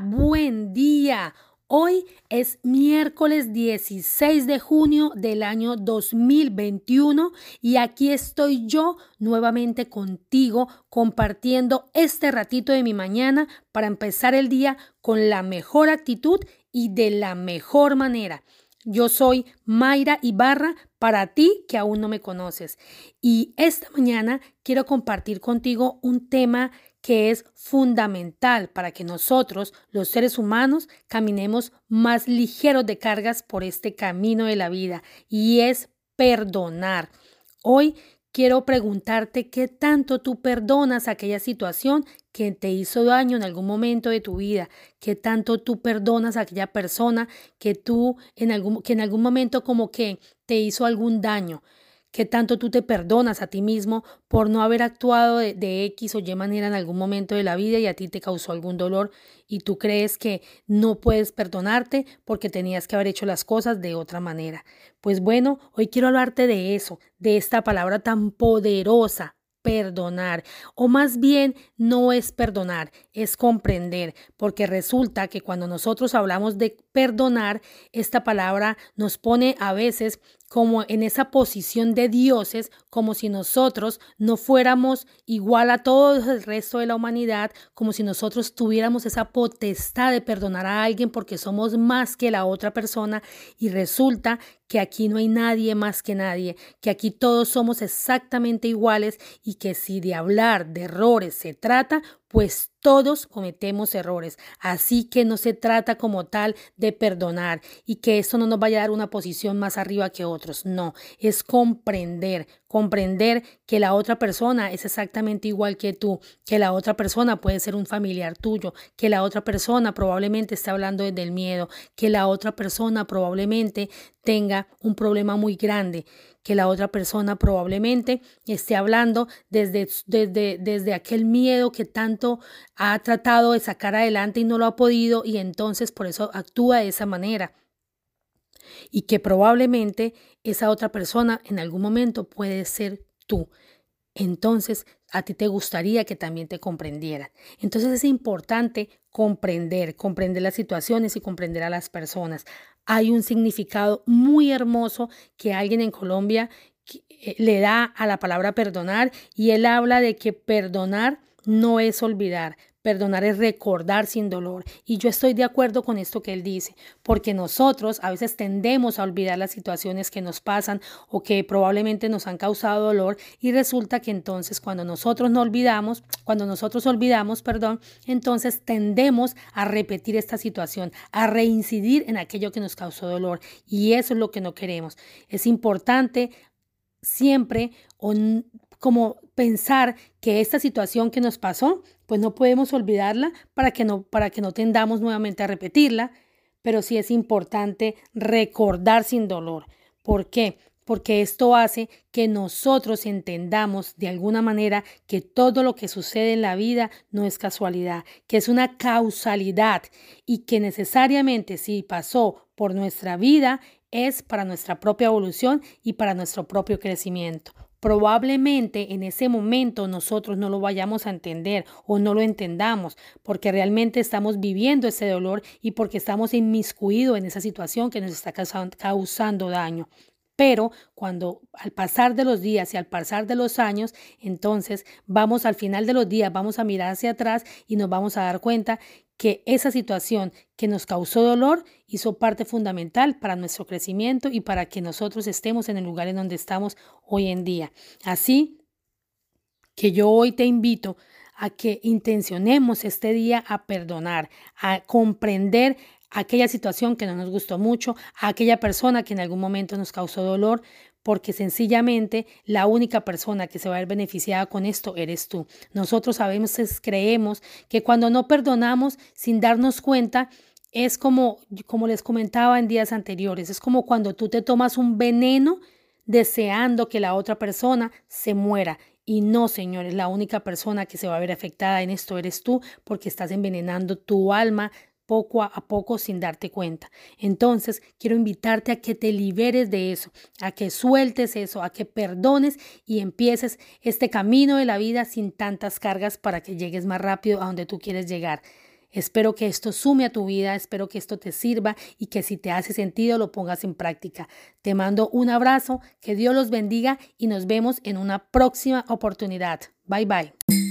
Buen día. Hoy es miércoles 16 de junio del año 2021 y aquí estoy yo nuevamente contigo compartiendo este ratito de mi mañana para empezar el día con la mejor actitud y de la mejor manera. Yo soy Mayra Ibarra para ti que aún no me conoces y esta mañana quiero compartir contigo un tema que es fundamental para que nosotros, los seres humanos, caminemos más ligeros de cargas por este camino de la vida y es perdonar. Hoy quiero preguntarte qué tanto tú perdonas aquella situación que te hizo daño en algún momento de tu vida, qué tanto tú perdonas a aquella persona que tú en algún que en algún momento como que te hizo algún daño qué tanto tú te perdonas a ti mismo por no haber actuado de, X o Y manera en algún momento de la vida y a ti te causó algún dolor y tú crees que no puedes perdonarte porque tenías que haber hecho las cosas de otra manera. Pues bueno, hoy quiero hablarte de eso, de esta palabra tan poderosa, perdonar, o más bien no es perdonar, es comprender, porque resulta que cuando nosotros hablamos de perdonar, esta palabra nos pone a veces como en esa posición de dioses, como si nosotros no fuéramos igual a todo el resto de la humanidad, como si nosotros tuviéramos esa potestad de perdonar a alguien porque somos más que la otra persona y resulta que aquí no hay nadie más que nadie, que aquí todos somos exactamente iguales y que si de hablar de errores se trata, pues todos cometemos errores, así que no se trata como tal de perdonar y que eso no nos vaya a dar una posición más arriba que otros, no, es comprender, comprender que la otra persona es exactamente igual que tú, que la otra persona puede ser un familiar tuyo, que la otra persona probablemente está hablando desde el miedo, que la otra persona probablemente tenga un problema muy grande que la otra persona probablemente esté hablando desde, desde, desde aquel miedo que tanto ha tratado de sacar adelante y no lo ha podido y entonces por eso actúa de esa manera. Y que probablemente esa otra persona en algún momento puede ser tú. Entonces, a ti te gustaría que también te comprendieran. Entonces es importante comprender, comprender las situaciones y comprender a las personas hay un significado muy hermoso que alguien en Colombia eh, le da a la palabra perdonar y él habla de que perdonar no es olvidar, Perdonar es recordar sin dolor. Y yo estoy de acuerdo con esto que él dice, porque nosotros a veces tendemos a olvidar las situaciones que nos pasan o que probablemente nos han causado dolor y resulta que entonces cuando nosotros no olvidamos, cuando nosotros olvidamos, perdón, entonces tendemos a repetir esta situación, a reincidir en aquello que nos causó dolor y eso es lo que no queremos. Es importante siempre como pensar que esta situación que nos pasó, pues no podemos olvidarla para que no, para que no tendamos nuevamente a repetirla, pero sí es importante recordar sin dolor. ¿Por qué? Porque esto hace que nosotros entendamos de alguna manera que todo lo que sucede en la vida no es casualidad, que es una causalidad y que necesariamente si pasó por nuestra vida es para nuestra propia evolución y para nuestro propio crecimiento. Probablemente en ese momento nosotros no lo vayamos a entender o no lo entendamos porque realmente estamos viviendo ese dolor y porque estamos inmiscuidos en esa situación que nos está causando daño. Pero cuando al pasar de los días y al pasar de los años, entonces vamos al final de los días, vamos a mirar hacia atrás y nos vamos a dar cuenta que esa situación que nos causó dolor hizo parte fundamental para nuestro crecimiento y para que nosotros estemos en el lugar en donde estamos hoy en día. Así que yo hoy te invito a que intencionemos este día a perdonar, a comprender aquella situación que no nos gustó mucho, aquella persona que en algún momento nos causó dolor, porque sencillamente la única persona que se va a ver beneficiada con esto eres tú. Nosotros sabemos, creemos que cuando no perdonamos sin darnos cuenta, es como, como les comentaba en días anteriores, es como cuando tú te tomas un veneno deseando que la otra persona se muera. Y no, señores, la única persona que se va a ver afectada en esto eres tú porque estás envenenando tu alma, poco a poco sin darte cuenta. Entonces, quiero invitarte a que te liberes de eso, a que sueltes eso, a que perdones y empieces este camino de la vida sin tantas cargas para que llegues más rápido a donde tú quieres llegar. Espero que esto sume a tu vida, espero que esto te sirva y que si te hace sentido lo pongas en práctica. Te mando un abrazo, que Dios los bendiga y nos vemos en una próxima oportunidad. Bye bye.